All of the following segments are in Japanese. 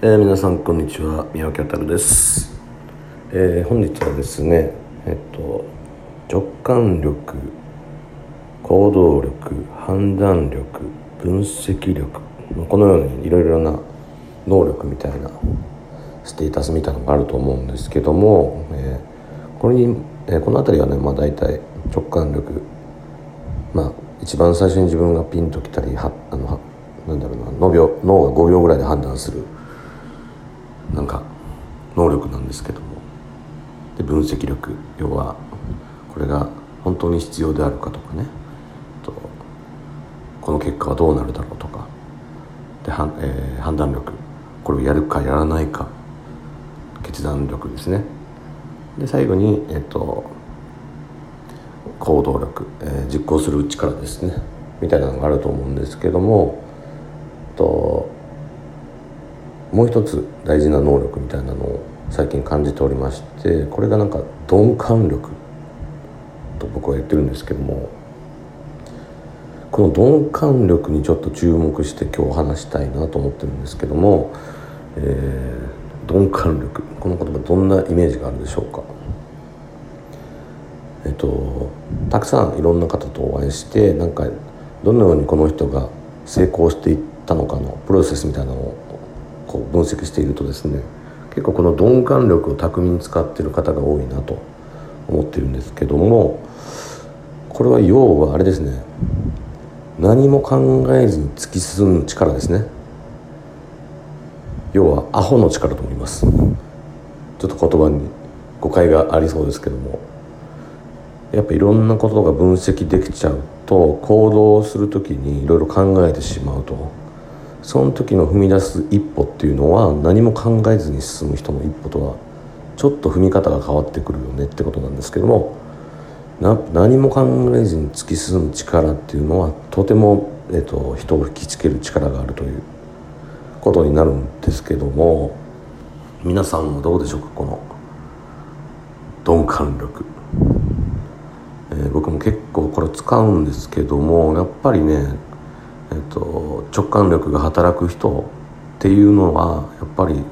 えー、皆さんこんにちは。宮脇太です、えー、本日はですねえっと直感力行動力判断力分析力このようにいろいろな能力みたいなステータスみたいなのがあると思うんですけども、えー、これに、え、この辺りはねまあ大体直感力まあ一番最初に自分がピンときたりはあのなんだろうな脳秒脳が5秒ぐらいで判断するなんか能力なんですけども。で分析力。要はこれが本当に必要であるかとかね。とこの結果はどうなるだろうとか。では、えー、判断力。これをやるかやらないか。決断力ですね。で最後に、えっ、ー、と行動力、えー、実行する力ですね。みたいなのがあると思うんですけども。ともう一つ大事な能力みたいなのを最近感じておりましてこれがなんか鈍感力と僕は言ってるんですけどもこの鈍感力にちょっと注目して今日話したいなと思ってるんですけども、えー、鈍感力この言葉どんなイメージがあるでしょうか？えっとたくさんいろんな方とお会いしてなんかどのようにこの人が成功していったのかのプロセスみたいなのをこう分析しているとですね結構この鈍感力を巧みに使っている方が多いなと思ってるんですけどもこれは要はあれですね何も考えずに突き進む力ですね。要はアホの力と思います。ちょっと言葉に誤解がありそうですけども。やっぱいろんなことが分析できちゃうと行動する時にいろいろ考えてしまうと。その時の踏み出す一歩っていうのは何も考えずに進む人の一歩とはちょっと踏み方が変わってくるよねってことなんですけども何も考えずに突き進む力っていうのはとても、えっと、人を引きつける力があるということになるんですけども皆さんはどうでしょうかこの鈍感力、えー、僕も結構これ使うんですけどもやっぱりねえっと、直感力が働く人っていうのはやっぱり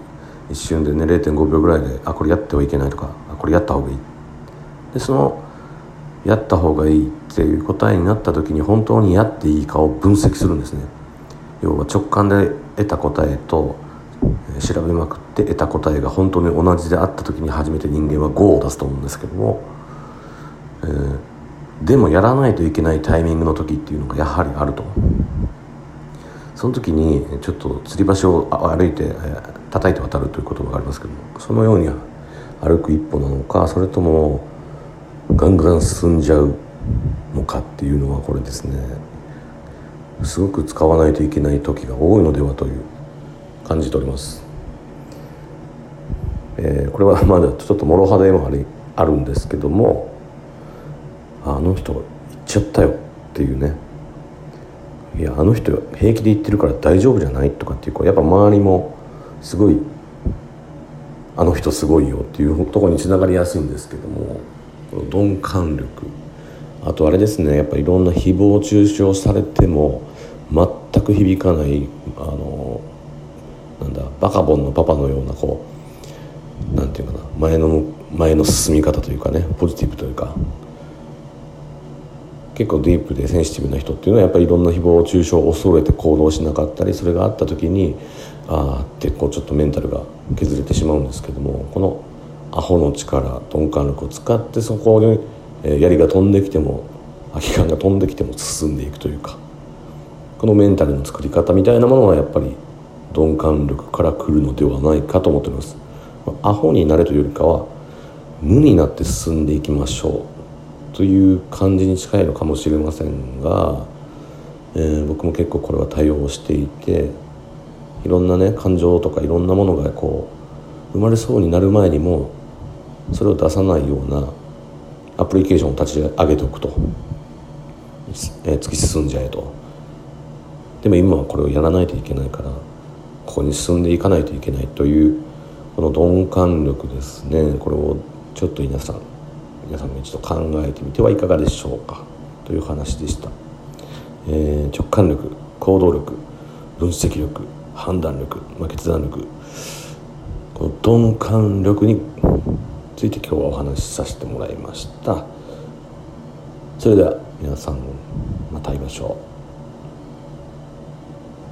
一瞬でね0.5秒ぐらいであこれやってはいけないとかあこれやった方がいい。でそのやった方がいいっていう答えになった時に本当にやっていいかを分析するんですね。要は直感で得た答えと調べまくって得た答えが本当に同じであった時に初めて人間は5を出すと思うんですけども、えー、でもやらないといけないタイミングの時っていうのがやはりあると。その時にちょっと吊り橋を歩いて、叩いて渡るという言葉がありますけどそのように歩く一歩なのかそれともガンガン進んじゃうのかっていうのはこれですね。すごく使わないといけない時が多いのではという感じております、えー、これはまだちょっと諸刃でもありあるんですけどもあの人行っちゃったよっていうね。いやあの人平気で言ってるから大丈夫じゃないとかっていうやっぱ周りもすごいあの人すごいよっていうとこにつながりやすいんですけども鈍感力。あとあれですねやっぱいろんな誹謗中傷されても全く響かないあのなんだバカボンのパパのようなこうなんていうかな前の前の進み方というかねポジティブというか結構ディープでセンシティブな人っていうのはやっぱりいろんな誹謗中傷を恐れて行動しなかったりそれがあった時にああってこうちょっとメンタルが削れてしまうんですけどもこのアホの力鈍感力を使ってそこに、え槍が飛んできても空き缶が飛んできても進んでいくというかこのメンタルの作り方みたいなものはやっぱり鈍感力から来るのではないかと思っております。アホになれというよりかは無になって進んでいきましょう。という感じに近いのかもしれませんが、えー、僕も結構これは対応していていろんなね感情とかいろんなものがこう生まれそうになる前にもそれを出さないようなアプリケーションを立ち上げておくと、えー、突き進んじゃえと。でも今はこれをやらないといけないからここに進んでいかないといけないというこの鈍感力ですね。これをちょっと皆さん皆さんも一度考えてみてはいかがでしょうかという話でした、えー、直感力行動力分析力判断力、まあ、決断力この鈍感力について今日はお話しさせてもらいました。それでは皆さんまた会いましょう。